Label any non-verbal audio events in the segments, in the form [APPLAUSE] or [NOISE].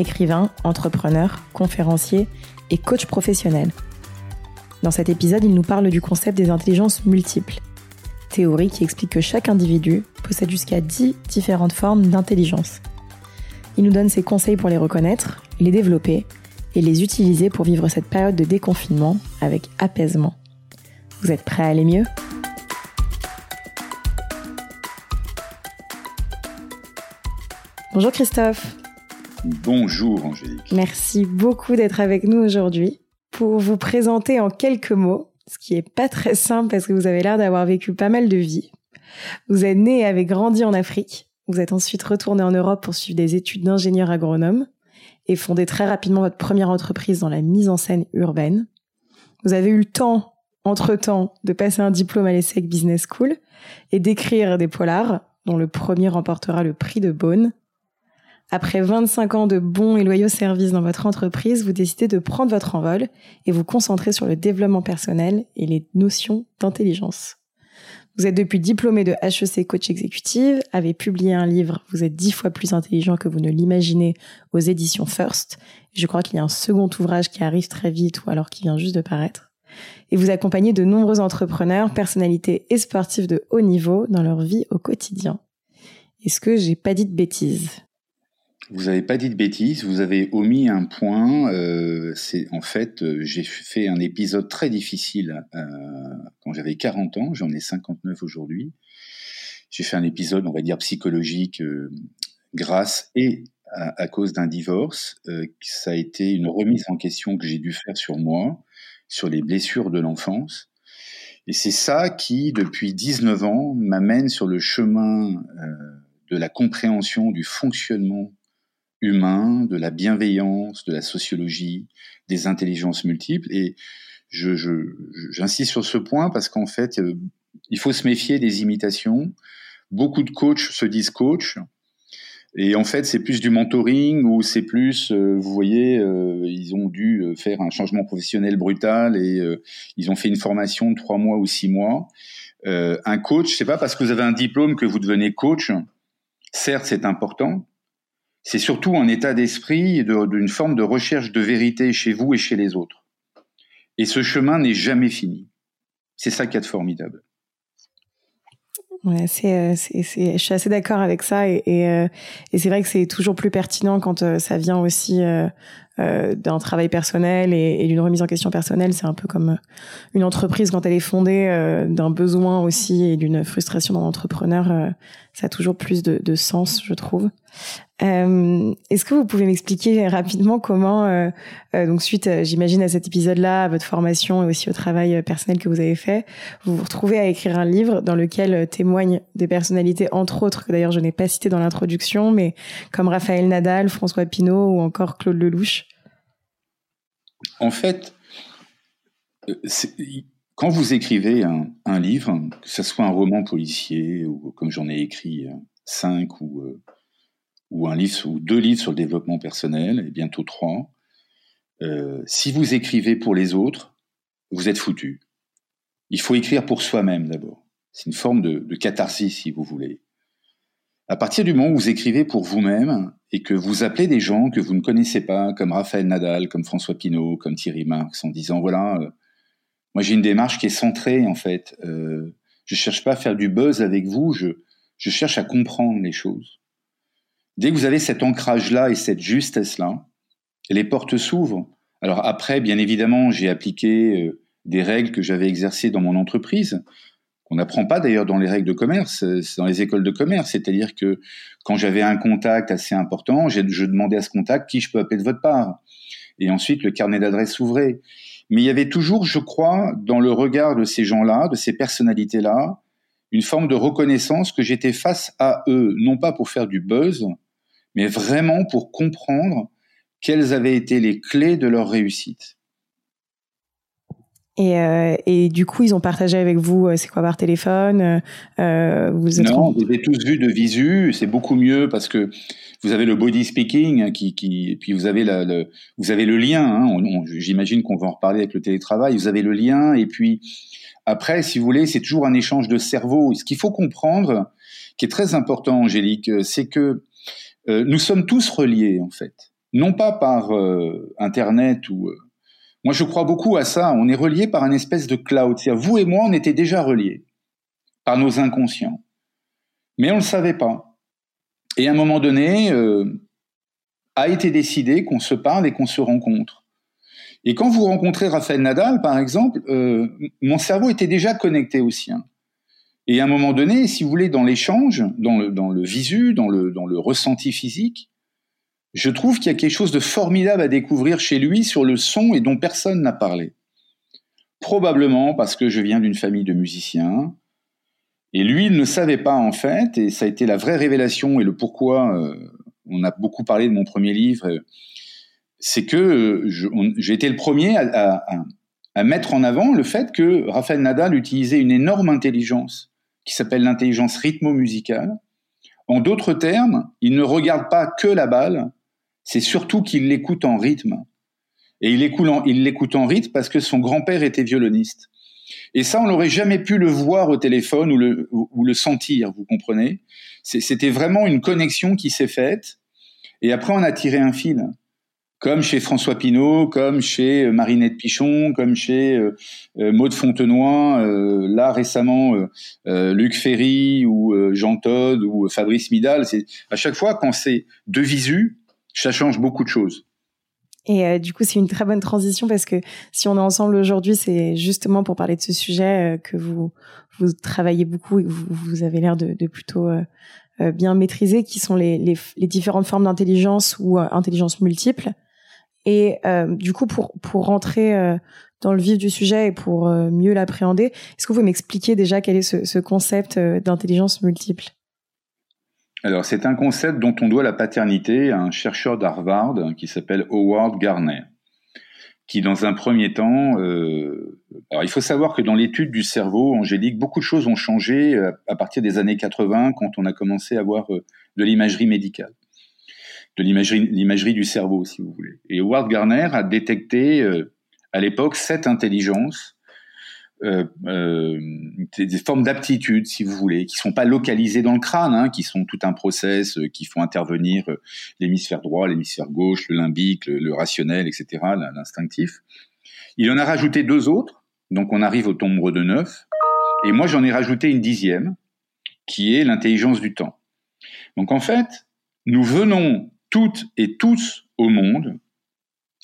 écrivain, entrepreneur, conférencier et coach professionnel. Dans cet épisode, il nous parle du concept des intelligences multiples, théorie qui explique que chaque individu possède jusqu'à 10 différentes formes d'intelligence. Il nous donne ses conseils pour les reconnaître, les développer et les utiliser pour vivre cette période de déconfinement avec apaisement. Vous êtes prêts à aller mieux? Bonjour Christophe. Bonjour Angélique. Merci beaucoup d'être avec nous aujourd'hui pour vous présenter en quelques mots, ce qui est pas très simple parce que vous avez l'air d'avoir vécu pas mal de vies. Vous êtes né et avez grandi en Afrique. Vous êtes ensuite retourné en Europe pour suivre des études d'ingénieur agronome et fonder très rapidement votre première entreprise dans la mise en scène urbaine. Vous avez eu le temps, entre-temps, de passer un diplôme à l'ESSEC Business School et d'écrire des polars, dont le premier remportera le prix de Beaune après 25 ans de bons et loyaux services dans votre entreprise, vous décidez de prendre votre envol et vous concentrer sur le développement personnel et les notions d'intelligence. Vous êtes depuis diplômé de HEC coach exécutive, avez publié un livre Vous êtes dix fois plus intelligent que vous ne l'imaginez aux éditions First. Je crois qu'il y a un second ouvrage qui arrive très vite ou alors qui vient juste de paraître. Et vous accompagnez de nombreux entrepreneurs, personnalités et sportifs de haut niveau dans leur vie au quotidien. Est-ce que j'ai pas dit de bêtises? Vous n'avez pas dit de bêtises, vous avez omis un point. Euh, c'est en fait, euh, j'ai fait un épisode très difficile euh, quand j'avais 40 ans, j'en ai 59 aujourd'hui. J'ai fait un épisode, on va dire, psychologique grâce et à, cause d'un divorce. ça a été une remise en question que j'ai dû faire sur moi, sur les blessures de l'enfance. Et c'est ça qui, depuis 19 ans, m'amène sur le chemin de la compréhension du fonctionnement humain, de la bienveillance, de la sociologie, des intelligences multiples. Et j'insiste sur ce point parce qu'en fait, euh, il faut se méfier des imitations. Beaucoup de coachs se disent coach. Et en fait, c'est plus du mentoring ou c'est plus, euh, vous voyez, euh, ils ont dû faire un changement professionnel brutal et ils ont fait une formation de trois mois ou six mois. un coach, c'est pas parce que vous avez un diplôme que vous devenez coach. Certes, c'est important, c'est surtout un état d'esprit et d'une forme de recherche de vérité chez vous et chez les autres. Et ce chemin n'est jamais fini. C'est ça qui est formidable. Ouais, c'est, euh, je suis assez d'accord avec ça euh, et c'est vrai que c'est toujours plus pertinent quand euh, ça vient aussi euh, d'un travail personnel et, d'une remise en question personnelle. C'est un peu comme une entreprise quand elle est fondée d'un besoin aussi et d'une frustration dans l'entrepreneur. ça a toujours plus de, sens, je trouve. Euh, Est-ce que vous pouvez m'expliquer rapidement comment, euh, euh, donc suite, euh, j'imagine à cet épisode-là, à votre formation et aussi au travail personnel que vous avez fait, vous vous retrouvez à écrire un livre dans lequel témoignent des personnalités, entre autres, que d'ailleurs je n'ai pas cité dans l'introduction, mais comme Raphaël Nadal, François Pinault ou encore Claude Lelouch En fait, quand vous écrivez un, livre, que ce soit un roman policier ou comme j'en ai écrit cinq ou ou un livre ou deux livres sur le développement personnel, et bientôt trois. Euh, si vous écrivez pour les autres, vous êtes foutu. Il faut écrire pour soi-même d'abord. C'est une forme de, de, catharsis, si vous voulez. À partir du moment où vous écrivez pour vous-même et que vous appelez des gens que vous ne connaissez pas, comme Raphaël Nadal, comme François Pinault, comme Thierry Marx, en disant voilà, euh, moi j'ai une démarche qui est centrée en fait. Euh, je cherche pas à faire du buzz avec vous, je, cherche à comprendre les choses. Dès que vous avez cet ancrage-là et cette justesse-là, les portes s'ouvrent. Alors après, bien évidemment, j'ai appliqué euh, des règles que j'avais exercées dans mon entreprise, qu'on n'apprend pas d'ailleurs dans les règles de commerce, euh, c'est dans les écoles de commerce. C'est-à-dire que quand j'avais un contact assez important, je demandais à ce contact qui je peux appeler de votre part. Et ensuite, le carnet d'adresse s'ouvrait. Mais il y avait toujours, je crois, dans le regard de ces gens-là, de ces personnalités-là, une forme de reconnaissance que j'étais face à eux, non pas pour faire du buzz, mais vraiment pour comprendre quelles avaient été les clés de leur réussite. Et, euh, et, du coup, ils ont partagé avec vous, euh, c'est quoi par téléphone euh, vous êtes Non, vous avez tous vu de visu. C'est beaucoup mieux parce que vous avez le body speaking, qui, qui et puis vous avez la, le, vous avez le lien. Hein, J'imagine qu'on va en reparler avec le télétravail. Vous avez le lien, et puis après, si vous voulez, c'est toujours un échange de cerveau. Ce qu'il faut comprendre, qui est très important, Angélique, c'est que euh, nous sommes tous reliés en fait, non pas par euh, Internet ou moi, je crois beaucoup à ça. On est relié par un espèce de cloud. C'est-à-dire, vous et moi, on était déjà reliés par nos inconscients. Mais on ne le savait pas. Et à un moment donné, euh, a été décidé qu'on se parle et qu'on se rencontre. Et quand vous rencontrez Raphaël Nadal, par exemple, euh, mon cerveau était déjà connecté au sien. Et à un moment donné, si vous voulez, dans l'échange, dans le, visu, dans le ressenti physique, je trouve qu'il y a quelque chose de formidable à découvrir chez lui sur le son et dont personne n'a parlé. Probablement parce que je viens d'une famille de musiciens. Et lui, il ne savait pas en fait, et ça a été la vraie révélation et le pourquoi euh, on a beaucoup parlé de mon premier livre, c'est que euh, j'ai été le premier à, à, mettre en avant le fait que Raphaël Nadal utilisait une énorme intelligence qui s'appelle l'intelligence rythmo-musicale. En d'autres termes, il ne regarde pas que la balle, c'est surtout qu'il l'écoute en rythme. Et il l'écoute en, rythme parce que son grand-père était violoniste. Et ça, on n'aurait jamais pu le voir au téléphone ou le, sentir, vous comprenez? C'était vraiment une connexion qui s'est faite. Et après, on a tiré un fil. Comme chez François Pinault, comme chez euh, Marinette Pichon, comme chez euh, euh Maude Fontenoy, euh, là récemment Luc Ferry ou Jean Todd ou Fabrice Midal. À chaque fois quand c'est de visu, ça change beaucoup de choses. Et euh, du coup, c'est une très bonne transition parce que si on est ensemble aujourd'hui, c'est justement pour parler de ce sujet euh, que vous travaillez beaucoup et que vous, avez l'air de, plutôt euh, bien maîtriser, qui sont les, différentes formes d'intelligence ou intelligence multiple. Et du coup, pour pour rentrer dans le vif du sujet et pour mieux l'appréhender, est-ce que vous pouvez m'expliquer déjà quel est ce concept d'intelligence multiple? Alors, c'est un concept dont on doit la paternité à un chercheur d'Harvard qui s'appelle Howard Gardner, qui, dans un premier temps, euh, alors il faut savoir que dans l'étude du cerveau, Angélique, beaucoup de choses ont changé euh, à partir des années 80 quand on a commencé à avoir euh, de l'imagerie médicale, de l'imagerie du cerveau, si vous voulez. Et Howard Gardner a détecté à l'époque sept intelligences euh, euh, des, formes d'aptitude, si vous voulez, qui sont pas localisées dans le crâne, hein, qui sont tout un process, euh, qui font intervenir l'hémisphère droit, l'hémisphère gauche, le limbique, le, rationnel, etc., l'instinctif. Il en a rajouté deux autres, donc on arrive au nombre de neuf, et moi j'en ai rajouté une dixième, qui est l'intelligence du temps. Donc en fait, nous venons toutes et tous au monde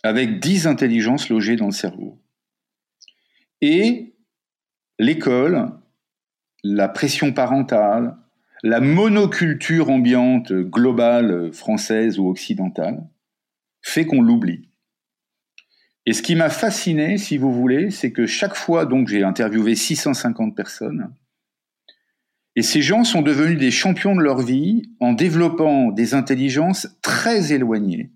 avec dix intelligences logées dans le cerveau. Et l'école, la pression parentale, la monoculture ambiante globale française ou occidentale fait qu'on l'oublie. Et ce qui m'a fasciné, si vous voulez, c'est que chaque fois, donc j'ai interviewé 650 personnes, et ces gens sont devenus des champions de leur vie en développant des intelligences très éloignées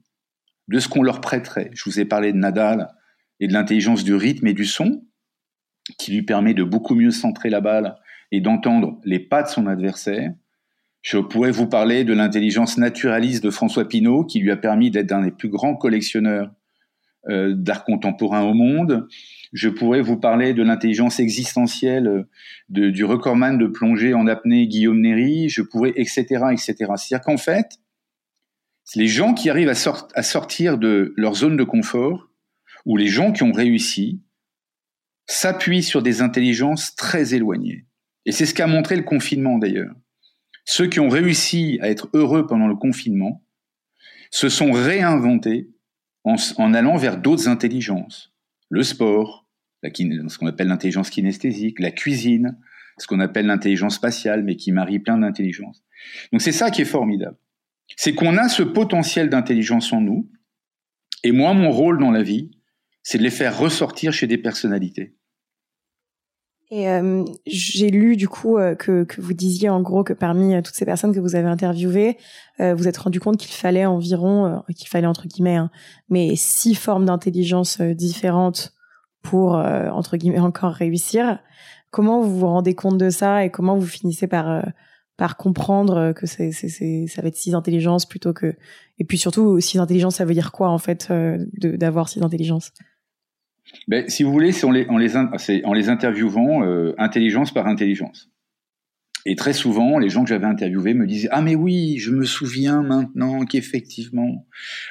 de ce qu'on leur prêterait. Je vous ai parlé de Nadal et de l'intelligence du rythme et du son qui lui permet de beaucoup mieux centrer la balle et d'entendre les pas de son adversaire. Je pourrais vous parler de l'intelligence naturaliste de François Pinault, qui lui a permis d'être un des plus grands collectionneurs euh, d'art contemporain au monde. Je pourrais vous parler de l'intelligence existentielle euh, du recordman de plongée en apnée Guillaume Néry. Je pourrais, etc., etc. C'est-à-dire qu'en fait, les gens qui arrivent à sortir de leur zone de confort, ou les gens qui ont réussi, s'appuie sur des intelligences très éloignées. Et c'est ce qu'a montré le confinement d'ailleurs. Ceux qui ont réussi à être heureux pendant le confinement se sont réinventés en, allant vers d'autres intelligences. Le sport, ce qu'on appelle l'intelligence kinesthésique, la cuisine, ce qu'on appelle l'intelligence spatiale, mais qui marie plein d'intelligences. Donc c'est ça qui est formidable. C'est qu'on a ce potentiel d'intelligence en nous, et moi, mon rôle dans la vie, c'est de les faire ressortir chez des personnalités. Et euh, j'ai lu du coup euh, que, que vous disiez en gros que parmi euh, toutes ces personnes que vous avez interviewées, vous êtes rendu compte qu'il fallait environ, qu'il fallait entre guillemets, hein, mais six formes d'intelligence différentes pour entre guillemets encore réussir. Comment vous vous rendez compte de ça et comment vous finissez par par comprendre que c'est, c'est, c'est, ça va être six intelligences plutôt que et puis surtout six intelligences ça veut dire quoi en fait de, d'avoir six intelligences? Ben, si vous voulez, c'est en les, interviewant euh, intelligence par intelligence. Et très souvent, les gens que j'avais interviewés me disaient Ah, mais oui, je me souviens maintenant qu'effectivement,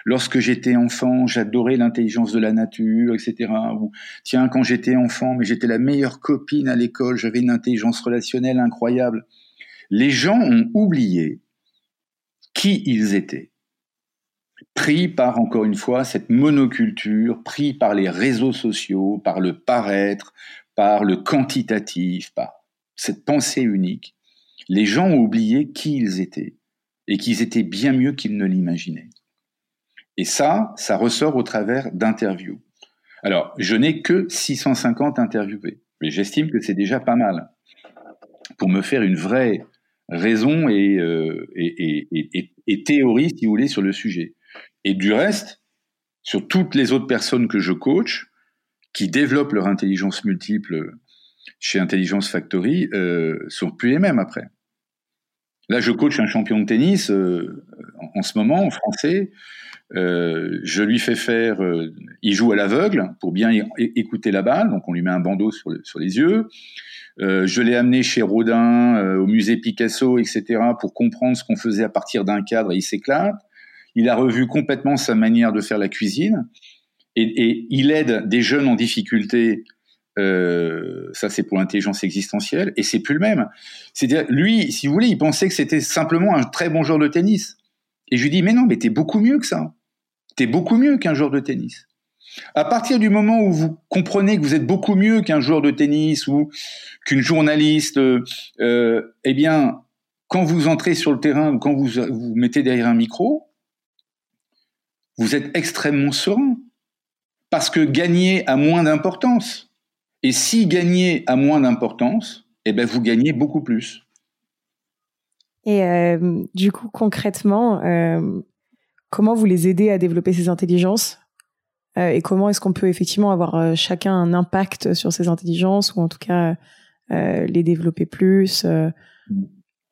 lorsque j'étais enfant, j'adorais l'intelligence de la nature, etc. Ou tiens, quand j'étais enfant, mais j'étais la meilleure copine à l'école, j'avais une intelligence relationnelle incroyable. Les gens ont oublié qui ils étaient pris par, encore une fois, cette monoculture, pris par les réseaux sociaux, par le paraître, par le quantitatif, par cette pensée unique, les gens ont oublié qui ils étaient et qu'ils étaient bien mieux qu'ils ne l'imaginaient. Et ça, ça ressort au travers d'interviews. Alors, je n'ai que 650 interviewés, mais j'estime que c'est déjà pas mal pour me faire une vraie raison et, euh, théorie, si vous voulez, sur le sujet. Et du reste, sur toutes les autres personnes que je coach, qui développent leur intelligence multiple chez Intelligence Factory, euh, sont plus les mêmes après. Là, je coach un champion de tennis euh, en, ce moment, en français. Euh, je lui fais faire, euh, il joue à l'aveugle pour bien écouter la balle, donc on lui met un bandeau sur, sur les yeux. Je l'ai amené chez Rodin, au musée Picasso, etc., pour comprendre ce qu'on faisait à partir d'un cadre et il s'éclate. Il a revu complètement sa manière de faire la cuisine et, il aide des jeunes en difficulté. Euh, ça, c'est pour l'intelligence existentielle et c'est plus le même. C'est-à-dire, lui, si vous voulez, il pensait que c'était simplement un très bon joueur de tennis. Et je lui dis, mais non, mais t'es beaucoup mieux que ça. T'es beaucoup mieux qu'un joueur de tennis. À partir du moment où vous comprenez que vous êtes beaucoup mieux qu'un joueur de tennis ou qu'une journaliste, euh, eh bien, quand vous entrez sur le terrain ou quand vous vous mettez derrière un micro, vous êtes extrêmement serein. Parce que gagner a moins d'importance. Et si gagner a moins d'importance, eh ben vous gagnez beaucoup plus. Et euh, du coup, concrètement, euh, comment vous les aidez à développer ces intelligences euh, Et comment est-ce qu'on peut effectivement avoir chacun un impact sur ces intelligences ou en tout cas les développer plus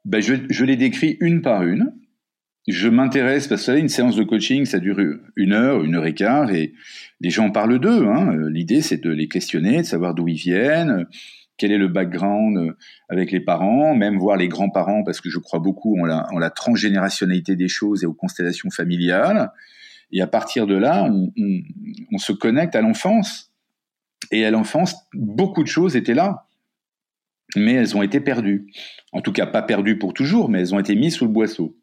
ben je, je les décris une par une je m'intéresse, parce que une séance de coaching, ça dure une heure, une heure et quart, et les gens parlent d'eux. Hein. L'idée, c'est de les questionner, de savoir d'où ils viennent, quel est le background avec les parents, même voir les grands-parents, parce que je crois beaucoup en la, transgénérationnalité des choses et aux constellations familiales. Et à partir de là, on se connecte à l'enfance. Et à l'enfance, beaucoup de choses étaient là. Mais elles ont été perdues. En tout cas, pas perdues pour toujours, mais elles ont été mises sous le boisseau.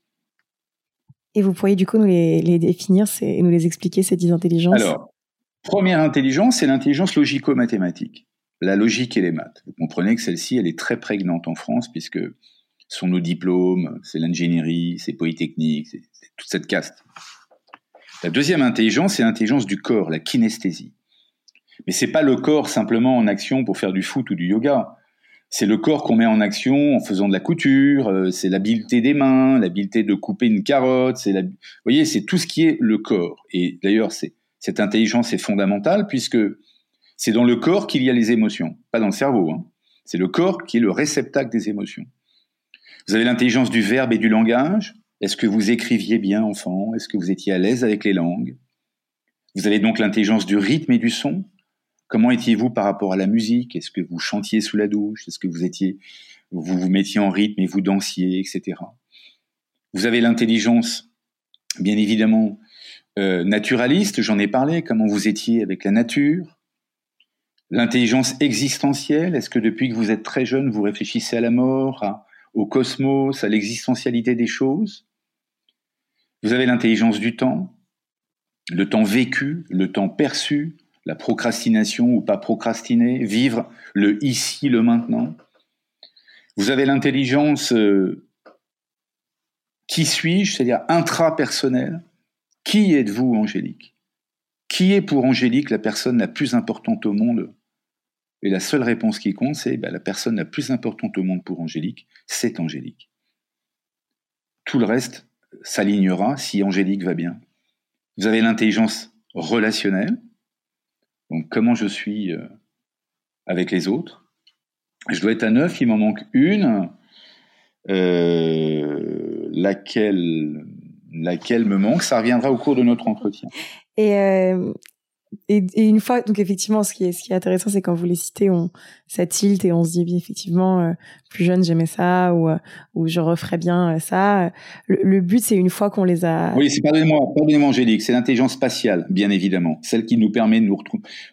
Et vous pourriez du coup nous les, définir et nous les expliquer, ces dix intelligences? Alors, première intelligence, c'est l'intelligence logico-mathématique. La logique et les maths. Vous comprenez que celle-ci, elle est très prégnante en France puisque sont nos diplômes, c'est l'ingénierie, c'est Polytechnique, c'est toute cette caste. La deuxième intelligence, c'est l'intelligence du corps, la kinesthésie. Mais c'est pas le corps simplement en action pour faire du foot ou du yoga c'est le corps qu'on met en action en faisant de la couture, euh, c'est l'habileté des mains, l'habileté de couper une carotte, c'est vous voyez, c'est tout ce qui est le corps. Et d'ailleurs, cette intelligence est fondamentale puisque c'est dans le corps qu'il y a les émotions, pas dans le cerveau. Hein. C'est le corps qui est le réceptacle des émotions. Vous avez l'intelligence du verbe et du langage. Est-ce que vous écriviez bien, enfant? Est-ce que vous étiez à l'aise avec les langues? Vous avez donc l'intelligence du rythme et du son. Comment étiez-vous par rapport à la musique? Est-ce que vous chantiez sous la douche? Est-ce que vous étiez, vous vous mettiez en rythme et vous dansiez, etc. Vous avez l'intelligence, bien évidemment, euh, naturaliste, j'en ai parlé, comment vous étiez avec la nature. L'intelligence existentielle, est-ce que depuis que vous êtes très jeune, vous réfléchissez à la mort, au cosmos, à l'existentialité des choses? Vous avez l'intelligence du temps, le temps vécu, le temps perçu, la procrastination ou pas procrastiner, vivre le ici, le maintenant. Vous avez l'intelligence euh, qui suis-je, c'est-à-dire intrapersonnelle. Qui êtes-vous, Angélique? Qui est pour Angélique la personne la plus importante au monde? Et la seule réponse qui compte, c'est bah, la personne la plus importante au monde pour Angélique, c'est Angélique. Tout le reste s'alignera si Angélique va bien. Vous avez l'intelligence relationnelle, donc comment je suis euh, avec les autres? Je dois être à neuf, il m'en manque une, euh, laquelle, laquelle me manque. Ça reviendra au cours de notre entretien. Et euh, une fois, donc effectivement, ce qui est, intéressant, c'est quand vous les citez, on, ça et on se dit, effectivement, plus jeune, j'aimais ça, ou, euh, ou je referais bien euh, ça. Le, but, c'est une fois qu'on les a. Oui, c'est, pardonnez-moi, pardonnez-moi, Angélique, c'est l'intelligence spatiale, bien évidemment. Celle qui nous permet de nous,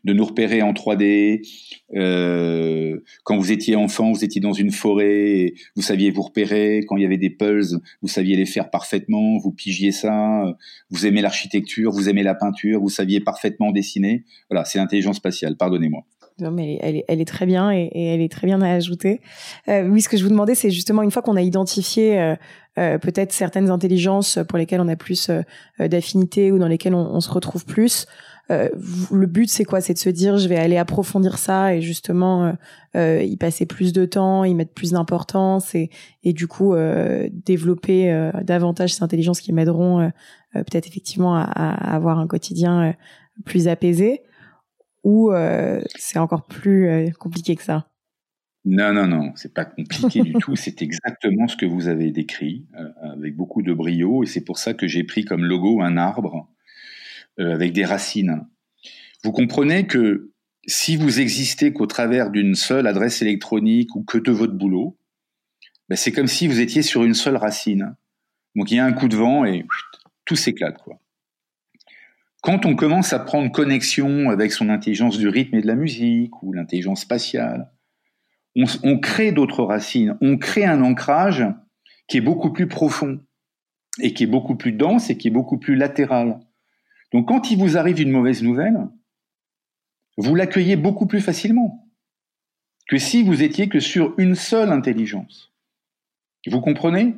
de nous repérer en 3D. Euh, quand vous étiez enfant, vous étiez dans une forêt, vous saviez vous repérer. Quand il y avait des pulses, vous saviez les faire parfaitement, vous pigiez ça. Vous aimez l'architecture, vous aimez la peinture, vous saviez parfaitement dessiner voilà, c'est l'intelligence spatiale, pardonnez-moi. Non, mais elle est, elle est, très bien et, elle est très bien à ajouter. Euh, oui, ce que je vous demandais, c'est justement une fois qu'on a identifié euh, euh, peut-être certaines intelligences pour lesquelles on a plus d'affinité ou dans lesquelles on, se retrouve plus. le but, c'est quoi? C'est de se dire, je vais aller approfondir ça et justement y passer plus de temps, y mettre plus d'importance et, et du coup développer davantage ces intelligences qui m'aideront peut-être effectivement à, à, avoir un quotidien plus apaisé ou euh, c'est encore plus euh, compliqué que ça? Non, non, non, c'est pas compliqué du tout. C'est exactement ce que vous avez décrit euh, avec beaucoup de brio et c'est pour ça que j'ai pris comme logo un arbre avec des racines. Vous comprenez que si vous existez qu'au travers d'une seule adresse électronique ou que de votre boulot, ben c'est comme si vous étiez sur une seule racine. Donc il y a un coup de vent et tout s'éclate quoi. Quand on commence à prendre connexion avec son intelligence du rythme et de la musique ou l'intelligence spatiale, on, crée d'autres racines, on crée un ancrage qui est beaucoup plus profond et qui est beaucoup plus dense et qui est beaucoup plus latéral. Donc quand il vous arrive une mauvaise nouvelle, vous l'accueillez beaucoup plus facilement que si vous étiez que sur une seule intelligence. Vous comprenez?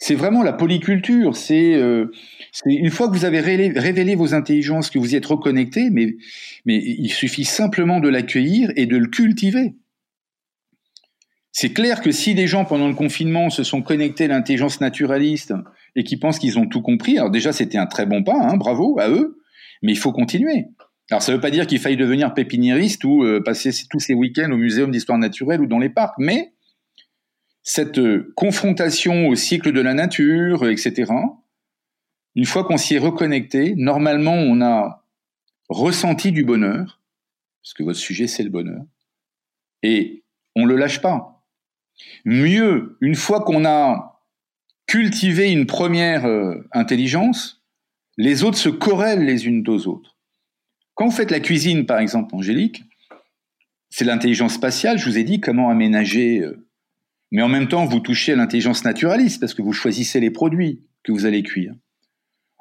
C'est vraiment la polyculture. Euh, c'est une fois que vous avez révélé, vos intelligences, que vous y êtes reconnecté, mais, il suffit simplement de l'accueillir et de le cultiver. C'est clair que si des gens pendant le confinement se sont connectés à l'intelligence naturaliste et qui pensent qu'ils ont tout compris, alors déjà c'était un très bon pas, hein, bravo à eux, mais il faut continuer. Alors ça ne veut pas dire qu'il faille devenir pépiniériste ou euh, passer tous ses week-ends au muséum d'histoire naturelle ou dans les parcs, mais cette euh, confrontation au cycle de la nature, etc., une fois qu'on s'y est reconnecté, normalement on a ressenti du bonheur, parce que votre sujet c'est le bonheur, et on ne le lâche pas. Mieux, une fois qu'on a cultivé une première euh, intelligence, les autres se corrèlent les unes aux autres. Quand vous faites la cuisine, par exemple, Angélique, c'est l'intelligence spatiale, je vous ai dit comment aménager euh, mais en même temps, vous touchez à l'intelligence naturaliste parce que vous choisissez les produits que vous allez cuire.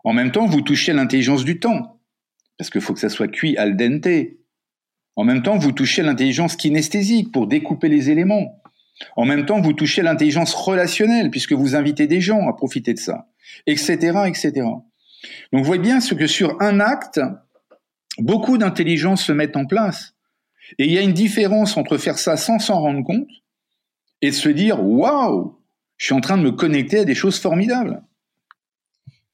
En même temps, vous touchez à l'intelligence du temps parce qu'il faut que ça soit cuit al dente. En même temps, vous touchez à l'intelligence kinesthésique pour découper les éléments. En même temps, vous touchez à l'intelligence relationnelle puisque vous invitez des gens à profiter de ça, etc., etc. Donc, vous voyez bien ce que sur un acte, beaucoup d'intelligence se mettent en place. Et il y a une différence entre faire ça sans s'en rendre compte et de se dire waouh, je suis en train de me connecter à des choses formidables.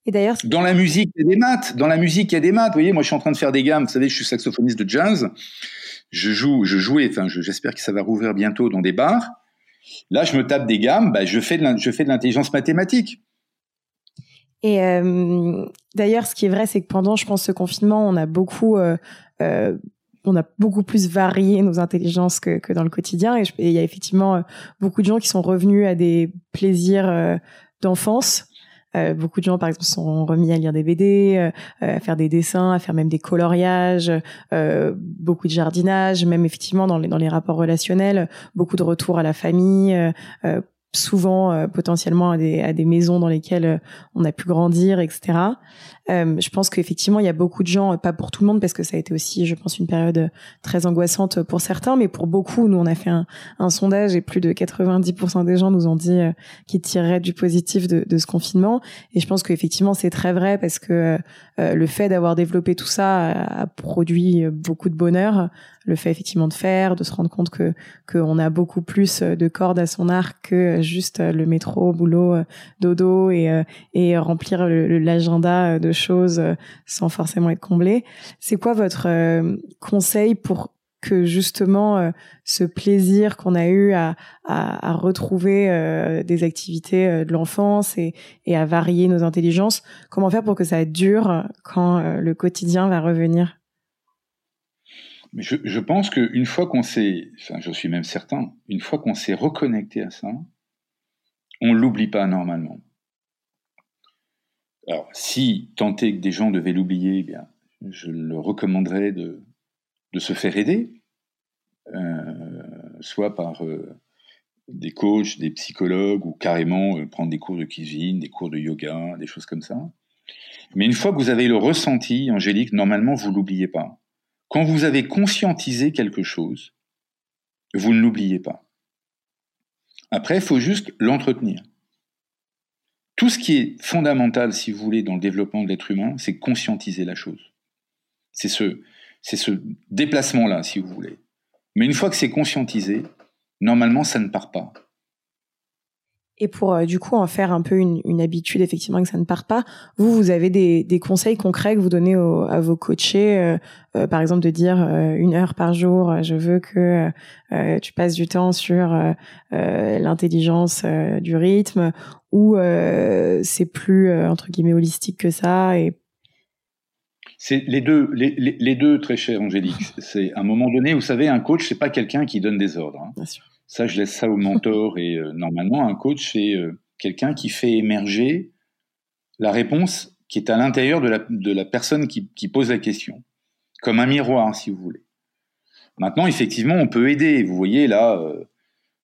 Et d'ailleurs, dans la musique, il y a des maths. Dans la musique, il y a des maths. Vous voyez, moi, je suis en train de faire des gammes. Vous savez, je suis saxophoniste de jazz. Je joue, je jouais. Enfin, j'espère que ça va rouvrir bientôt dans des bars. Là, je me tape des gammes. Bah, je fais de, l'intelligence mathématique. Et euh, d'ailleurs, ce qui est vrai, c'est que pendant, je pense, ce confinement, on a beaucoup euh, euh, on a beaucoup plus varié nos intelligences que, que dans le quotidien. Et il y a effectivement euh, beaucoup de gens qui sont revenus à des plaisirs euh, d'enfance. Euh, beaucoup de gens, par exemple, sont remis à lire des BD, à faire des dessins, à faire même des coloriages, beaucoup de jardinage, même effectivement dans les, dans les rapports relationnels, beaucoup de retour à la famille, souvent euh, potentiellement à des, à des maisons dans lesquelles euh, on a pu grandir, etc. Euh, je pense qu'effectivement, il y a beaucoup de gens, pas pour tout le monde, parce que ça a été aussi, je pense, une période très angoissante pour certains, mais pour beaucoup, nous, on a fait un, sondage et plus de 90% des gens nous ont dit qu'ils tireraient du positif de, ce confinement. Et je pense qu'effectivement, c'est très vrai parce que le fait d'avoir développé tout ça a, produit beaucoup de bonheur le fait effectivement de faire, de se rendre compte que qu'on a beaucoup plus de cordes à son arc que juste le métro, boulot, dodo et remplir l'agenda de choses sans forcément être comblé. C'est quoi votre conseil pour que justement ce plaisir qu'on a eu à, retrouver des activités de l'enfance et, et à varier nos intelligences, comment faire pour que ça dure quand le quotidien va revenir? Je, je pense qu'une fois qu'on s'est, enfin, je suis même certain, une fois qu'on s'est reconnecté à ça, on l'oublie pas normalement. Alors, si tenter que des gens devaient l'oublier, eh bien, je le recommanderais de, de se faire aider, euh, soit par euh, des coachs, des psychologues, ou carrément euh, prendre des cours de cuisine, des cours de yoga, des choses comme ça. Mais une fois que vous avez le ressenti, Angélique, normalement, vous l'oubliez pas. Quand vous avez conscientisé quelque chose, vous ne l'oubliez pas. Après, il faut juste l'entretenir. Tout ce qui est fondamental, si vous voulez, dans le développement de l'être humain, c'est conscientiser la chose. C'est ce, c'est ce déplacement-là, si vous voulez. Mais une fois que c'est conscientisé, normalement, ça ne part pas. Et pour euh, du coup en faire un peu une, une, habitude, effectivement, que ça ne parte pas, vous, vous avez des, des conseils concrets que vous donnez à vos coachés, euh, euh, par exemple de dire une heure par jour, je veux que tu passes du temps sur l'intelligence du rythme, ou c'est plus entre guillemets holistique que ça et c'est les deux, les, les, deux très chers, Angélique. C'est à un moment donné, vous savez, un coach, c'est pas quelqu'un qui donne des ordres. Hein. Bien sûr. Ça, je laisse ça au mentor. Et euh, normalement, un coach, c'est euh, quelqu'un qui fait émerger la réponse qui est à l'intérieur de la, de la personne qui, pose la question, comme un miroir, si vous voulez. Maintenant, effectivement, on peut aider. Vous voyez là, euh,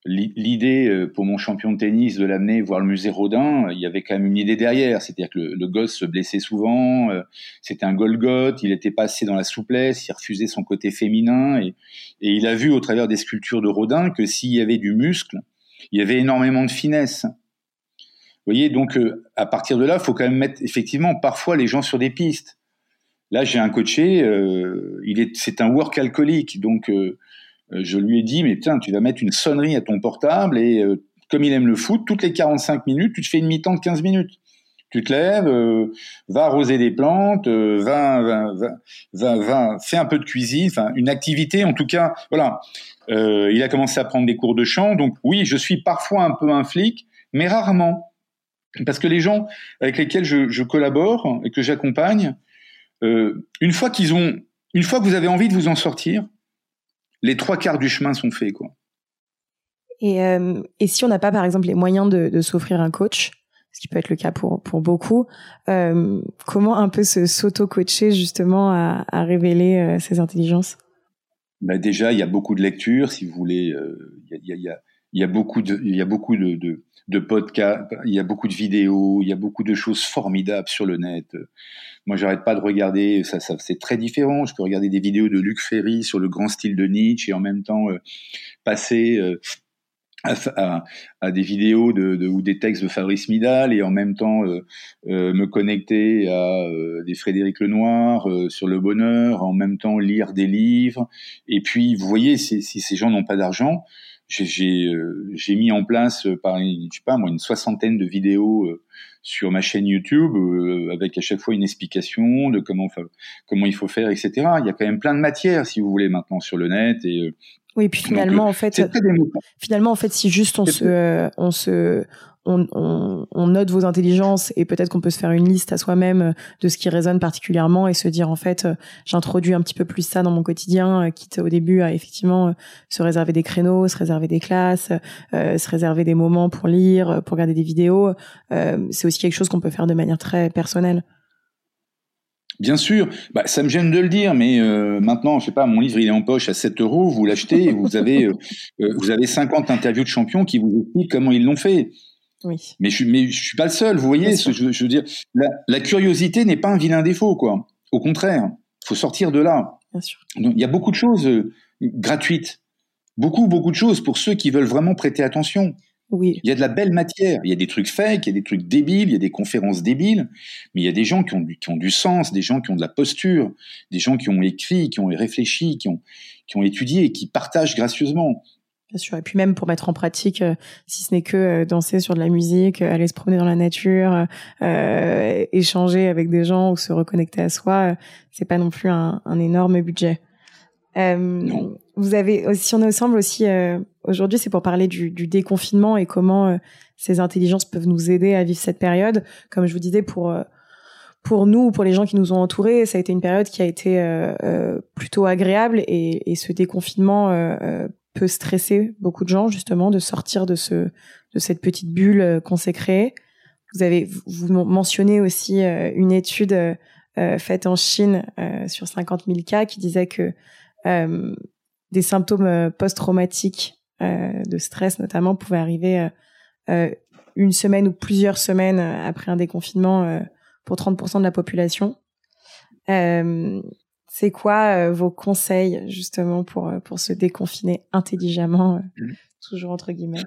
l'idée euh, pour mon champion de tennis de l'amener voir le musée Rodin, il y avait quand même une idée derrière, c'est-à-dire que le, gosse se blessait souvent, euh, c'était un Golgoth, il était passé dans la souplesse, il refusait son côté féminin, et, et il a vu au travers des sculptures de Rodin que s'il y avait du muscle, il y avait énormément de finesse. Vous voyez, donc euh, à partir de là, il faut quand même mettre effectivement parfois les gens sur des pistes. Là, j'ai un coaché, il est, c'est un work alcoolique, donc euh, je lui ai dit, mais tiens, tu vas mettre une sonnerie à ton portable et euh, comme il aime le foot, toutes les 45 minutes, tu te fais une mi-temps de 15 minutes. Tu te lèves, euh, va arroser des plantes, va, va, va, va, fais un peu de cuisine, enfin une activité en tout cas. Voilà. il a commencé à prendre des cours de chant, donc oui, je suis parfois un peu un flic, mais rarement, parce que les gens avec lesquels je, je collabore et que j'accompagne, une fois qu'ils ont, une fois que vous avez envie de vous en sortir, les trois quarts du chemin sont faits, quoi. Et, euh, et si on n'a pas, par exemple, les moyens de, de s'offrir un coach, ce qui peut être le cas pour pour beaucoup, euh, comment un peu se s'auto-coacher justement à, à révéler euh, ses intelligences? Bah déjà, il y a beaucoup de lectures, si vous voulez. Euh, il y, a, y, a, y, a, beaucoup de il y a beaucoup de, de, de podcasts, il y a beaucoup de vidéos, il y a beaucoup de choses formidables sur le net. Moi, j'arrête pas de regarder, ça, ça c'est très différent. Je peux regarder des vidéos de Luc Ferry sur le grand style de Nietzsche et en même temps euh, passer euh, à, à, des vidéos de, de, ou des textes de Fabrice Midal et en même temps euh, me connecter à des Frédéric Lenoir sur le bonheur, en même temps lire des livres. Et puis, vous voyez, si ces gens n'ont pas d'argent, j'ai mis en place par je sais pas moi une soixantaine de vidéos sur ma chaîne YouTube euh, avec à chaque fois une explication de comment comment il faut faire, etc. Il y a quand même plein de matières, si vous voulez, maintenant sur le net et euh, oui, puis finalement, en fait, finalement, en fait, si juste on se, euh, on se, on, on, on, note vos intelligences et peut-être qu'on peut se faire une liste à soi-même euh, de ce qui résonne particulièrement et se dire en fait euh, j'introduis un petit peu plus ça dans mon quotidien euh, quitte au début à effectivement se réserver des créneaux se réserver des classes se réserver des moments pour lire pour regarder des vidéos. C'est aussi quelque chose qu'on peut faire de manière très personnelle. Bien sûr, bah, ça me gêne de le dire, mais maintenant, je sais pas, mon livre il est en poche à 7 euros, vous l'achetez et vous avez, vous avez 50 interviews de champions qui vous expliquent comment ils l'ont fait. Oui. Mais je, mais je suis pas le seul, vous voyez, ce, je, je, veux dire, la, la curiosité n'est pas un vilain défaut, quoi. Au contraire, faut sortir de là. Bien sûr. Donc, il y a beaucoup de choses gratuites, beaucoup, beaucoup de choses pour ceux qui veulent vraiment prêter attention. Oui. Il y a de la belle matière. Il y a des trucs fake, il y a des trucs débiles, il y a des conférences débiles, mais il y a des gens qui ont du, qui ont du sens, des gens qui ont de la posture, des gens qui ont écrit, qui ont réfléchi, qui ont, qui ont étudié, qui partagent gracieusement. Bien sûr. Et puis même pour mettre en pratique, euh, si ce n'est que euh, danser sur de la musique, euh, aller se promener dans la nature, euh, échanger avec des gens ou se reconnecter à soi, c'est pas non plus un, un énorme budget. Vous avez, si on est ensemble aussi aujourd'hui, c'est pour parler du, du, déconfinement et comment ces intelligences peuvent nous aider à vivre cette période. Comme je vous disais, pour pour nous, pour les gens qui nous ont entourés, ça a été une période qui a été euh, plutôt agréable et, et ce déconfinement euh, peut stresser beaucoup de gens justement de sortir de ce de cette petite bulle qu'on s'est créée. Vous avez vous mentionnez aussi une étude euh, faite en Chine sur 50 000 cas qui disait que euh, des symptômes euh, post-traumatiques euh, de stress notamment pouvaient arriver une semaine ou plusieurs semaines après un déconfinement pour 30% de la population. C'est quoi vos conseils justement pour pour se déconfiner intelligemment, mmh. toujours entre guillemets?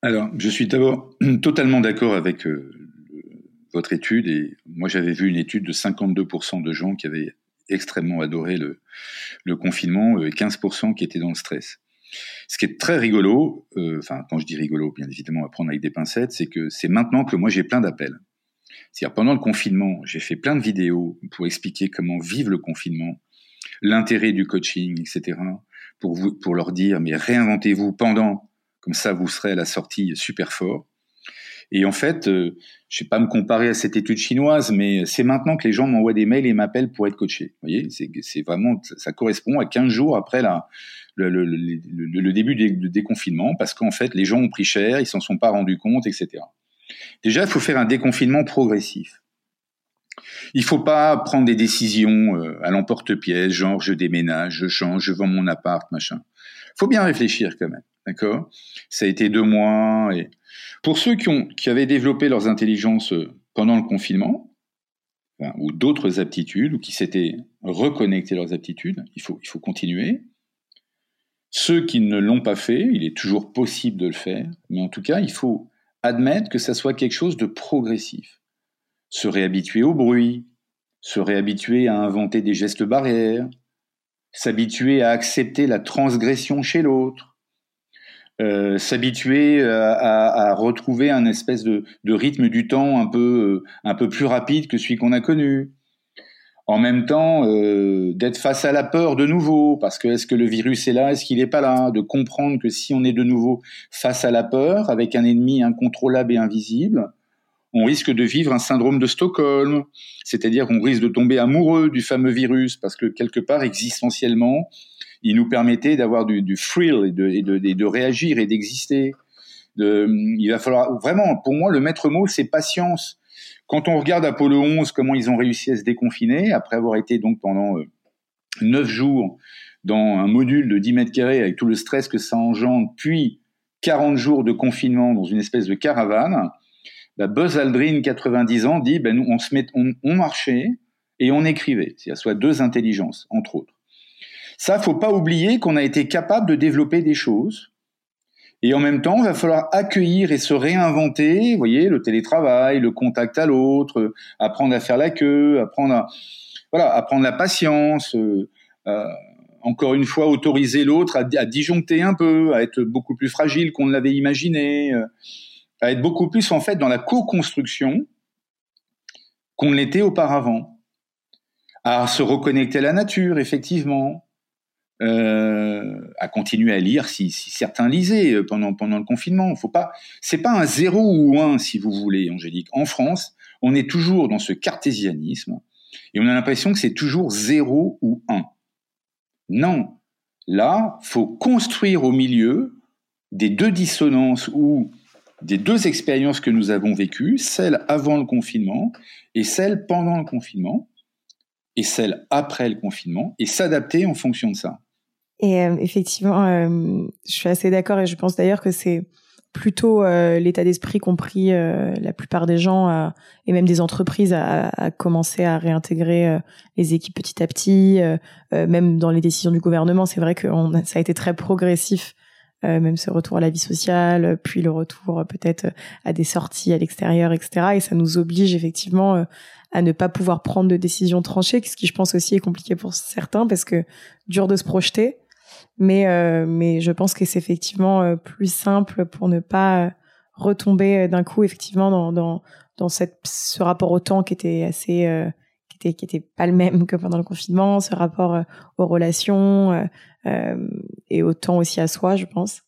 Alors, je suis d'abord [CLEARS THROAT] totalement d'accord avec euh, votre étude et moi j'avais vu une étude de 52% de gens qui avaient extrêmement adoré le, le confinement et 15% qui étaient dans le stress. Ce qui est très rigolo, euh, enfin quand je dis rigolo, bien évidemment à prendre avec des pincettes, c'est que c'est maintenant que moi j'ai plein d'appels. C'est-à-dire pendant le confinement, j'ai fait plein de vidéos pour expliquer comment vivre le confinement, l'intérêt du coaching, etc. Pour vous, pour leur dire mais réinventez-vous pendant, comme ça vous serez à la sortie super fort. Et en fait, euh, je vais pas me comparer à cette étude chinoise, mais c'est maintenant que les gens m'envoient des mails et m'appellent pour être coaché. Vous voyez, c'est vraiment, ça correspond à 15 jours après le début du déconfinement, parce qu'en fait, les gens ont pris cher, ils s'en sont pas rendus compte, etc. Déjà, il faut faire un déconfinement progressif. Il faut pas prendre des décisions euh, à l'emporte-pièce, genre je déménage, je change, je vends mon appart, machin. Faut bien réfléchir quand même, d'accord? Ça a été deux mois pour ceux qui, ont, qui avaient développé leurs intelligences euh, pendant le confinement, ou d'autres aptitudes, ou qui s'étaient reconnectés leurs aptitudes, il faut, il faut continuer. Ceux qui ne l'ont pas fait, il est toujours possible de le faire, mais en tout cas, il faut admettre que ça soit quelque chose de progressif. Se réhabituer au bruit, se réhabituer à inventer des gestes barrières, s'habituer à accepter la transgression chez l'autre, euh, s'habituer à, retrouver un espèce de, rythme du temps euh, un peu plus rapide que celui qu'on a connu. En même temps, euh, d'être face à la peur de nouveau, parce que est-ce que le virus est là, est-ce qu'il n'est pas là, de comprendre que si on est de nouveau face à la peur, avec un ennemi incontrôlable et invisible, on risque de vivre un syndrome de Stockholm, c'est-à-dire qu'on risque de tomber amoureux du fameux virus, parce que quelque part, existentiellement, il nous permettait d'avoir du, du thrill et de, et de, et de réagir et d'exister. De, il va falloir vraiment, pour moi, le maître mot, c'est patience. Quand on regarde Apollo 11, comment ils ont réussi à se déconfiner, après avoir été donc pendant euh, neuf jours dans un module de 10 mètres carrés avec tout le stress que ça engendre, puis 40 jours de confinement dans une espèce de caravane, bah Buzz Aldrin, 90 ans, dit ben nous, on, on marchait et on écrivait. Il y a soit deux intelligences, entre autres. Ça, faut pas oublier qu'on a été capable de développer des choses. Et en même temps, il va falloir accueillir et se réinventer, voyez, le télétravail, le contact à l'autre, apprendre à faire la queue, apprendre à, voilà, apprendre la patience, euh, euh, encore une fois, autoriser l'autre à, à, disjoncter un peu, à être beaucoup plus fragile qu'on ne l'avait imaginé, euh, à être beaucoup plus, en fait, dans la co-construction qu'on l'était auparavant. À se reconnecter à la nature, effectivement, euh, à continuer à lire si, si, certains lisaient euh, pendant, pendant le confinement. Faut pas, c'est pas un zéro ou un, si vous voulez, Angélique. En France, on est toujours dans ce cartésianisme et on a l'impression que c'est toujours zéro ou un. Non. Là, faut construire au milieu des deux dissonances ou des deux expériences que nous avons vécues, celle avant le confinement et celle pendant le confinement. et celle après le confinement et s'adapter en fonction de ça. Et euh, effectivement, euh, je suis assez d'accord et je pense d'ailleurs que c'est plutôt euh, l'état d'esprit qu'ont pris la plupart des gens et même des entreprises à, à commencer à réintégrer les équipes petit à petit, même dans les décisions du gouvernement. C'est vrai que ça a été très progressif même ce retour à la vie sociale, puis le retour peut-être à des sorties à l'extérieur, etc. Et ça nous oblige effectivement à ne pas pouvoir prendre de décisions tranchées, ce qui je pense aussi est compliqué pour certains parce que dur de se projeter. Mais euh, mais je pense que c'est effectivement euh, plus simple pour ne pas retomber euh, d'un coup effectivement dans dans dans cette ce rapport au temps qui était assez qui était qui était pas le même que pendant le confinement, ce rapport aux relations et au temps aussi à soi, je pense.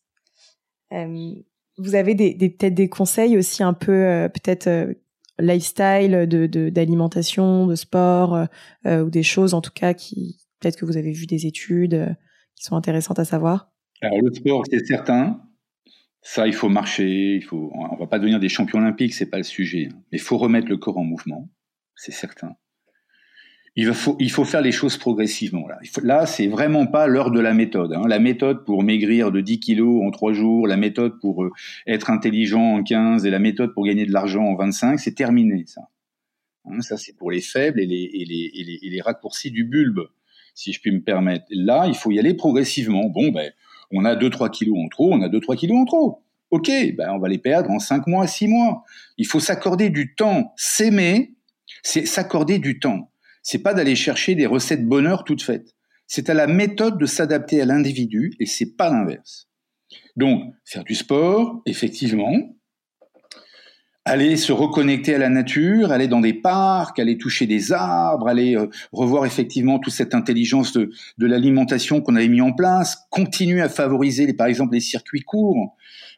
vous avez des, des peut-être des conseils aussi un peu peut-être lifestyle de d'alimentation, de, sport ou des choses en tout cas qui peut-être que vous avez vu des études qui sont intéressantes à savoir Alors le sport, c'est certain. Ça, il faut marcher. Il faut. On va pas devenir des champions olympiques, c'est pas le sujet. Hein. Mais il faut remettre le corps en mouvement, c'est certain. Il faut, il faut faire les choses progressivement. Là, là c'est vraiment pas l'heure de la méthode. Hein. La méthode pour maigrir de 10 kilos en 3 jours, la méthode pour euh, être intelligent en 15 et la méthode pour gagner de l'argent en 25, c'est terminé, ça. Hein, ça, c'est pour les faibles et les, et les, et les, et les raccourcis du bulbe si je puis me permettre. Là, il faut y aller progressivement. Bon, ben, on a 2-3 kilos en trop, on a 2-3 kilos en trop. Ok, ben, on va les perdre en 5 mois, 6 mois. Il faut s'accorder du temps. S'aimer, c'est s'accorder du temps. C'est pas d'aller chercher des recettes bonheur toutes faites. C'est à la méthode de s'adapter à l'individu et c'est pas l'inverse. Donc, faire du sport, effectivement, aller se reconnecter à la nature, aller dans des parcs, aller toucher des arbres, aller euh, revoir effectivement toute cette intelligence de, l'alimentation qu'on avait mis en place, continuer à favoriser les, par exemple les circuits courts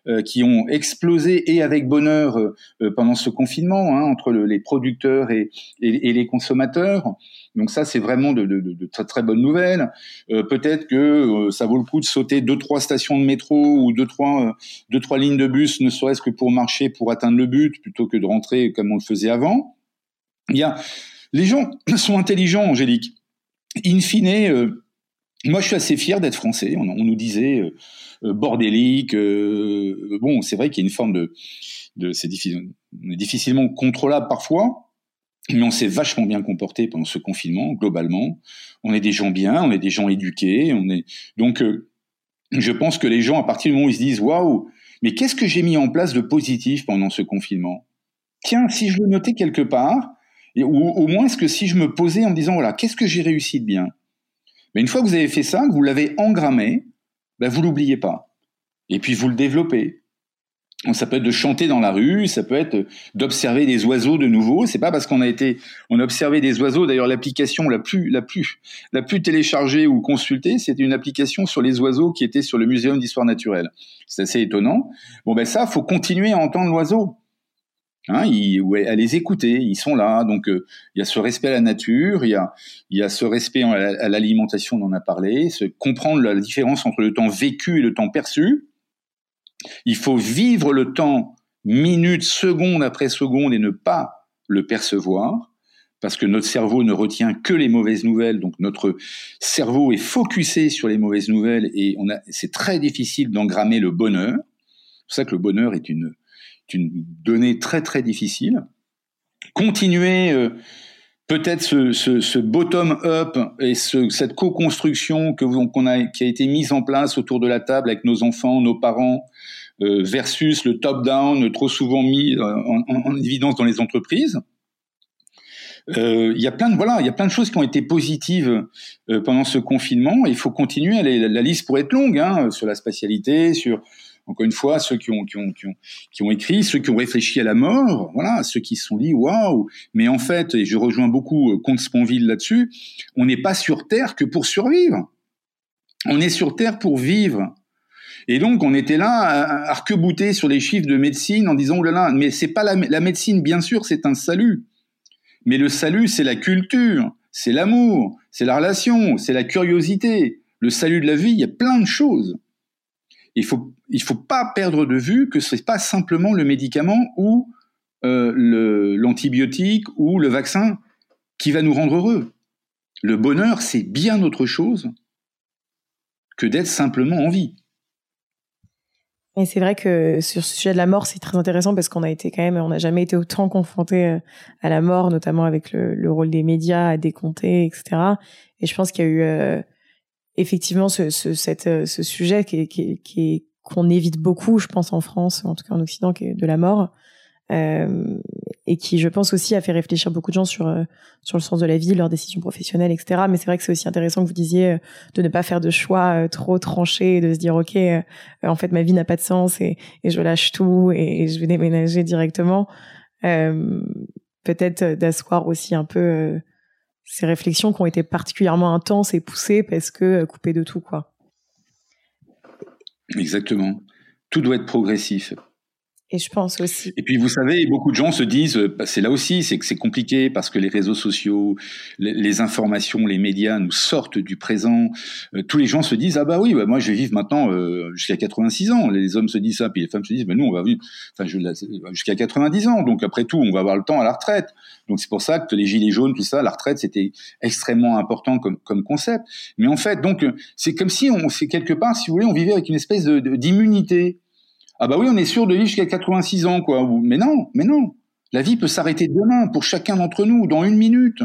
euh, qui ont explosé et avec bonheur euh, pendant ce confinement hein, entre les producteurs et, et les consommateurs. Donc ça, c'est vraiment de, de, de, très très bonnes nouvelles. Euh, Peut-être que euh, ça vaut le coup de sauter deux trois stations de métro ou deux trois euh, deux trois lignes de bus, ne serait-ce que pour marcher pour atteindre le but, plutôt que de rentrer comme on le faisait avant. Il y a les gens [COUGHS] sont intelligents, Angélique. In fine, euh, moi je suis assez fier d'être français. On, on, nous disait bordélique. bon, c'est vrai qu'il y a une forme de, de c'est difficilement contrôlable parfois mais on s'est vachement bien comporté pendant ce confinement, globalement. On est des gens bien, on est des gens éduqués, on est donc euh, je pense que les gens à partir du moment où ils se disent waouh, mais qu'est-ce que j'ai mis en place de positif pendant ce confinement? Tiens, si je le notais quelque part, ou au moins est-ce que si je me posais en me disant voilà, qu'est-ce que j'ai réussi de bien? Mais une fois que vous avez fait ça, que vous l'avez engrammé, ben vous l'oubliez pas. Et puis vous le développez. Ça peut être de chanter dans la rue, ça peut être d'observer des oiseaux de nouveau. C'est pas parce qu'on a été, on a observé des oiseaux. D'ailleurs, l'application la plus, la plus, la plus téléchargée ou consultée, c'était une application sur les oiseaux qui était sur le Muséum d'histoire naturelle. C'est assez étonnant. Bon ben ça, faut continuer à entendre l'oiseau. Hein, à les écouter, ils sont là. Donc euh, il y a ce respect à la nature, il y a, il y a ce respect à l'alimentation, on en a parlé, comprendre la différence entre le temps vécu et le temps perçu. Il faut vivre le temps minute, seconde après seconde et ne pas le percevoir, parce que notre cerveau ne retient que les mauvaises nouvelles, donc notre cerveau est focusé sur les mauvaises nouvelles et c'est très difficile d'engrammer le bonheur. C'est pour ça que le bonheur est une, une donnée très très difficile. Continuer euh, peut-être ce, bottom-up et cette co-construction que qu'on a, qui a été mise en place autour de la table avec nos enfants, nos parents, euh, versus le top-down trop souvent mis euh, en, évidence dans les entreprises. Euh, il y a plein de voilà, il y a plein de choses qui ont été positives pendant ce confinement. il faut continuer. La, la liste pourrait être longue hein, sur la spatialité, sur encore une fois, ceux qui ont, écrit, ceux qui ont réfléchi à la mort, voilà, ceux qui se sont dit waouh. Mais en fait, et je rejoins beaucoup euh, Comte Sponville là-dessus, on n'est pas sur Terre que pour survivre. On est sur Terre pour vivre. Et donc, on était là, arc-bouté sur les chiffres de médecine en disant, oh là là, mais c'est pas la, la médecine, bien sûr, c'est un salut. Mais le salut, c'est la culture, c'est l'amour, c'est la relation, c'est la curiosité. Le salut de la vie, il y a plein de choses il faut il faut pas perdre de vue que ce n'est pas simplement le médicament ou euh, l'antibiotique ou le vaccin qui va nous rendre heureux. Le bonheur, c'est bien autre chose que d'être simplement en vie. Et c'est vrai que sur ce sujet de la mort, c'est très intéressant parce qu'on a été quand même, on n'a jamais été autant confronté euh, à la mort, notamment avec le, rôle des médias à décompter, etc. Et je pense qu'il y a eu euh, effectivement ce, ce, sujet qui, qui, qui qu'on évite beaucoup, je pense en France, en tout cas en Occident, de la mort. Euh, et qui, je pense aussi, a fait réfléchir beaucoup de gens sur euh, sur le sens de la vie, leurs décisions professionnelles, etc. Mais c'est vrai que c'est aussi intéressant que vous disiez euh, de ne pas faire de choix trop tranchés, de se dire ok, en fait ma vie n'a pas de sens et, et je lâche tout et, je vais déménager directement. Peut-être d'asseoir aussi un peu ces réflexions qui ont été particulièrement intenses et poussées parce que coupées de tout quoi. Exactement. Tout doit être progressif. Et je pense aussi. Et puis vous savez, beaucoup de gens se disent, euh, bah, c'est là aussi, c'est que c'est compliqué parce que les réseaux sociaux, les, informations, les médias nous sortent du présent. Euh, tous les gens se disent, ah bah oui, bah moi je vais vivre maintenant euh, jusqu'à 86 ans. Les hommes se disent ça, puis les femmes se disent, bah nous on va vivre, enfin jusqu'à 90 ans. Donc après tout, on va avoir le temps à la retraite. Donc c'est pour ça que les gilets jaunes, tout ça, la retraite, c'était extrêmement important comme, comme concept. Mais en fait, donc c'est comme si on, c'est quelque part, si vous voulez, on vivait avec une espèce de, d'immunité ah bah oui, on est sûr de vivre jusqu'à 86 ans, quoi. Mais non, mais non. La vie peut s'arrêter demain pour chacun d'entre nous, dans une minute.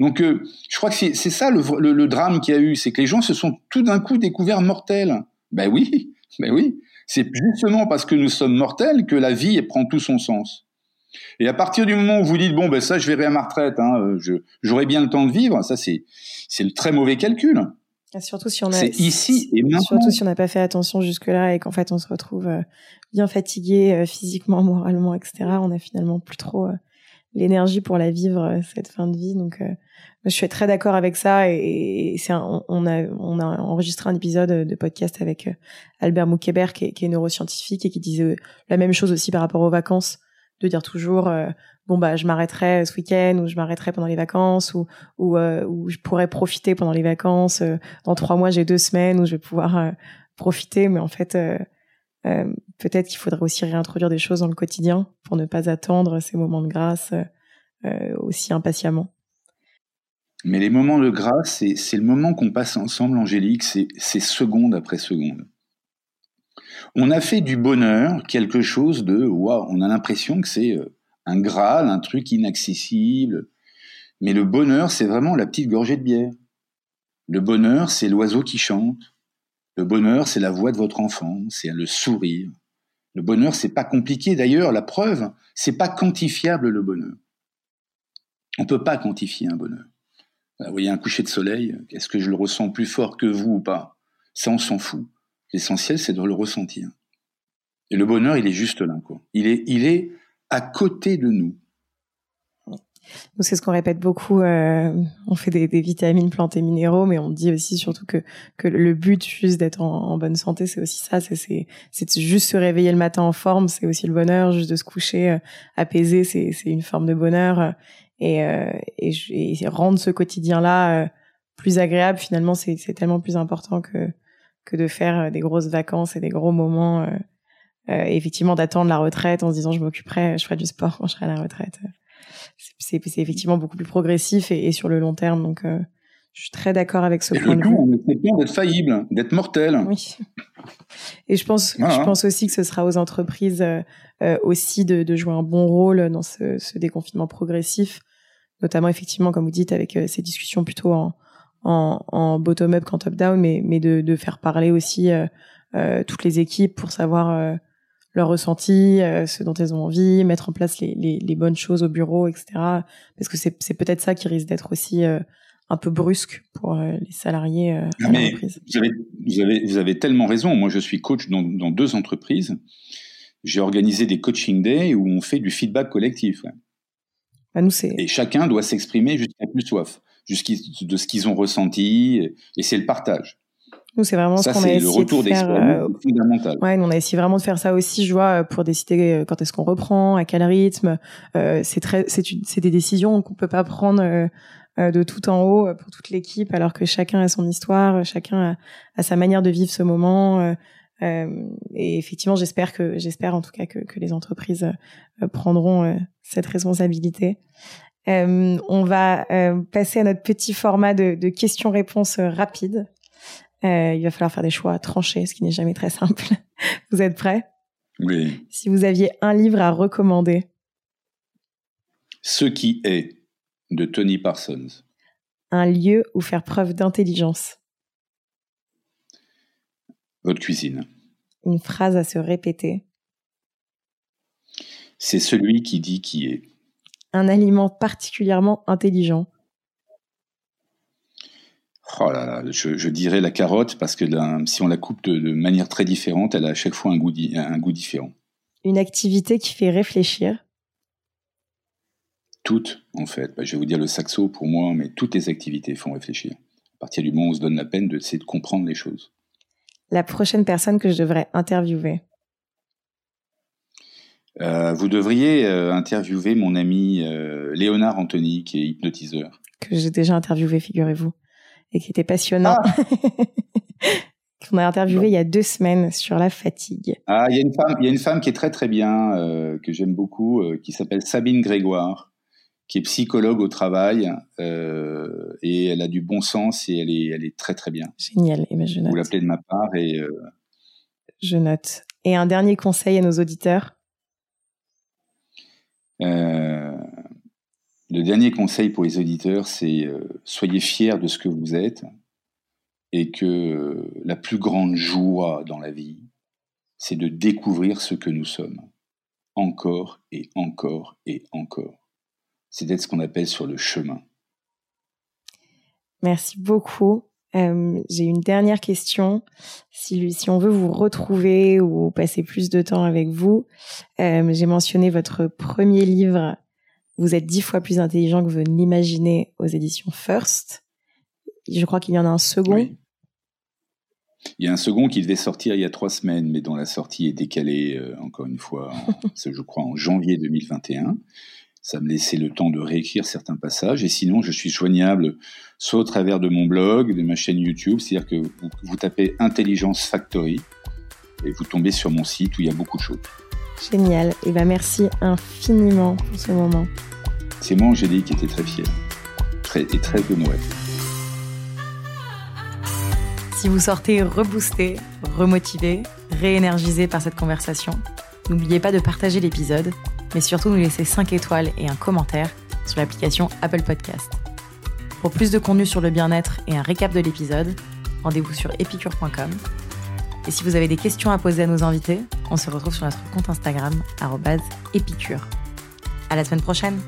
Donc, euh, je crois que c'est ça le, drame qu'il y a eu, c'est que les gens se sont tout d'un coup découverts mortels. Ben oui, [LAUGHS] ben oui. C'est justement parce que nous sommes mortels que la vie prend tout son sens. Et à partir du moment où vous dites bon ben ça je verrai à ma retraite, hein, j'aurai bien le temps de vivre, ça c'est c'est le très mauvais calcul. Surtout si on a, ici et Surtout si on n'a pas fait attention jusque-là et qu'en fait on se retrouve euh, bien fatigué euh, physiquement, [LAUGHS] moralement, etc. On a finalement plus trop euh, l'énergie pour la vivre cette fin de vie. Donc, je suis très d'accord avec ça. Et, c'est on, a on a enregistré un épisode de podcast avec Albert Moukébert qui est neuroscientifique et qui disait la même chose aussi par rapport aux vacances, de dire toujours bon bah je m'arrêterai ce week-end ou je m'arrêterai pendant les vacances ou ou, euh, je pourrais profiter pendant les vacances. Euh, dans trois mois j'ai deux semaines où je vais pouvoir euh, profiter, mais en fait peut-être qu'il faudrait aussi réintroduire des choses dans le quotidien pour ne pas attendre ces moments de grâce aussi impatiemment. Mais les moments de grâce, c'est le moment qu'on passe ensemble, Angélique, c'est seconde après seconde. On a fait du bonheur quelque chose de waouh, on a l'impression que c'est un Graal, un truc inaccessible. Mais le bonheur, c'est vraiment la petite gorgée de bière. Le bonheur, c'est l'oiseau qui chante. Le bonheur, c'est la voix de votre enfant, c'est le sourire. Le bonheur, c'est pas compliqué. D'ailleurs, la preuve, c'est pas quantifiable le bonheur. On peut pas quantifier un bonheur. Vous voyez un coucher de soleil, est-ce que je le ressens plus fort que vous ou pas? Ça, on s'en fout. L'essentiel, c'est de le ressentir. Et le bonheur, il est juste là, il est à côté de nous. C'est ce qu'on répète beaucoup. Euh, on fait des, vitamines, plantes et minéraux, mais on dit aussi surtout que que le but juste d'être en, bonne santé, c'est aussi ça. C'est juste se réveiller le matin en forme, c'est aussi le bonheur. Juste de se coucher euh, apaisé, c'est une forme de bonheur. Et, euh, et, et, rendre ce quotidien-là plus agréable, finalement, c'est tellement plus important que que de faire des grosses vacances et des gros moments effectivement d'attendre la retraite en se disant je m'occuperai, je ferai du sport quand je serai à la retraite. C'est effectivement beaucoup plus progressif et, sur le long terme. Donc, euh, je suis très d'accord avec ce point de vue. On est d'être faillible, d'être mortel. Oui. [LAUGHS] Et je pense, je pense aussi que ce sera aux entreprises euh, aussi de, de, jouer un bon rôle dans ce, ce déconfinement progressif, notamment effectivement, comme vous dites, avec ces discussions plutôt en, en, en bottom-up qu'en top-down, mais, mais de, de, faire parler aussi toutes les équipes pour savoir leur ressenti, euh, ce dont elles ont envie, mettre en place les, les, les bonnes choses au bureau, etc. Parce que c'est peut-être ça qui risque d'être aussi euh, un peu brusque pour euh, les salariés à l'entreprise. Vous avez, vous, avez, vous avez tellement raison. Moi, je suis coach dans, dans deux entreprises. J'ai organisé des coaching days où on fait du feedback collectif. Bah, nous, et chacun doit s'exprimer jusqu'à plus soif, de ce qu'ils ont ressenti, et c'est le partage. Nous, c'est vraiment ce qu'on a essayé de faire. Euh, fondamental. Ouais, on a essayé vraiment de faire ça aussi, je vois, pour décider euh, quand est-ce qu'on reprend, à quel rythme. Euh, c'est très, c'est des décisions qu'on peut pas prendre euh, euh, de tout en haut pour toute l'équipe, alors que chacun a son histoire, chacun a, sa manière de vivre ce moment. et effectivement, j'espère que, j'espère en tout cas que, que les entreprises prendront cette responsabilité. Euh, on va euh, passer à notre petit format de, de questions-réponses rapides. Euh, il va falloir faire des choix tranchés, ce qui n'est jamais très simple. [LAUGHS] vous êtes prêts? Oui. Si vous aviez un livre à recommander. Ce qui est de Tony Parsons. Un lieu où faire preuve d'intelligence. Votre cuisine. Une phrase à se répéter. C'est celui qui dit qui est. Un aliment particulièrement intelligent. Oh là là, je, dirais la carotte parce que si on la coupe de, manière très différente, elle a à chaque fois un goût, un goût différent. Une activité qui fait réfléchir. Toutes, en fait. Bah, je vais vous dire le saxo pour moi, mais toutes les activités font réfléchir. À partir du moment où on se donne la peine d'essayer de comprendre les choses. La prochaine personne que je devrais interviewer. Euh, vous devriez euh, interviewer mon ami euh, Léonard Anthony, qui est hypnotiseur. Que j'ai déjà interviewé, figurez-vous, et qui était passionnant. Ah [LAUGHS] Qu'on a interviewé il y a deux semaines sur la fatigue. Ah, il y a une femme, il y a une femme qui est très très bien, que j'aime beaucoup, qui s'appelle Sabine Grégoire, qui est psychologue au travail, et elle a du bon sens et elle est, elle est très très bien. Génial, et ben je note. Vous l'appelez de ma part et. Je note. Et un dernier conseil à nos auditeurs? Euh, le dernier conseil pour les auditeurs, c'est euh, soyez fiers de ce que vous êtes et que euh, la plus grande joie dans la vie, c'est de découvrir ce que nous sommes, encore et encore et encore. C'est d'être ce qu'on appelle sur le chemin. Merci beaucoup. Euh, j'ai une dernière question. Si, on veut vous retrouver ou passer plus de temps avec vous, j'ai mentionné votre premier livre. Vous êtes dix fois plus intelligent que vous ne l'imaginez aux éditions First. Je crois qu'il y en a un second. Il y a un second qui devait sortir il y a trois semaines, mais dont la sortie est décalée, euh, encore une fois, [LAUGHS] je crois, en janvier 2021 ça me laissait le temps de réécrire certains passages. Et sinon, je suis joignable soit au travers de mon blog, de ma chaîne YouTube, c'est-à-dire que vous, tapez Intelligence Factory et vous tombez sur mon site où il y a beaucoup de choses. Génial. Et eh ben merci infiniment pour ce moment. C'est moi, Angélique, qui était très fière très, et très moi. Si vous sortez reboosté, remotivé, réénergisé par cette conversation, n'oubliez pas de partager l'épisode mais surtout nous laisser 5 étoiles et un commentaire sur l'application Apple Podcast. Pour plus de contenu sur le bien-être et un récap de l'épisode, rendez-vous sur epicure.com. Et si vous avez des questions à poser à nos invités, on se retrouve sur notre compte Instagram, épicure. À la semaine prochaine!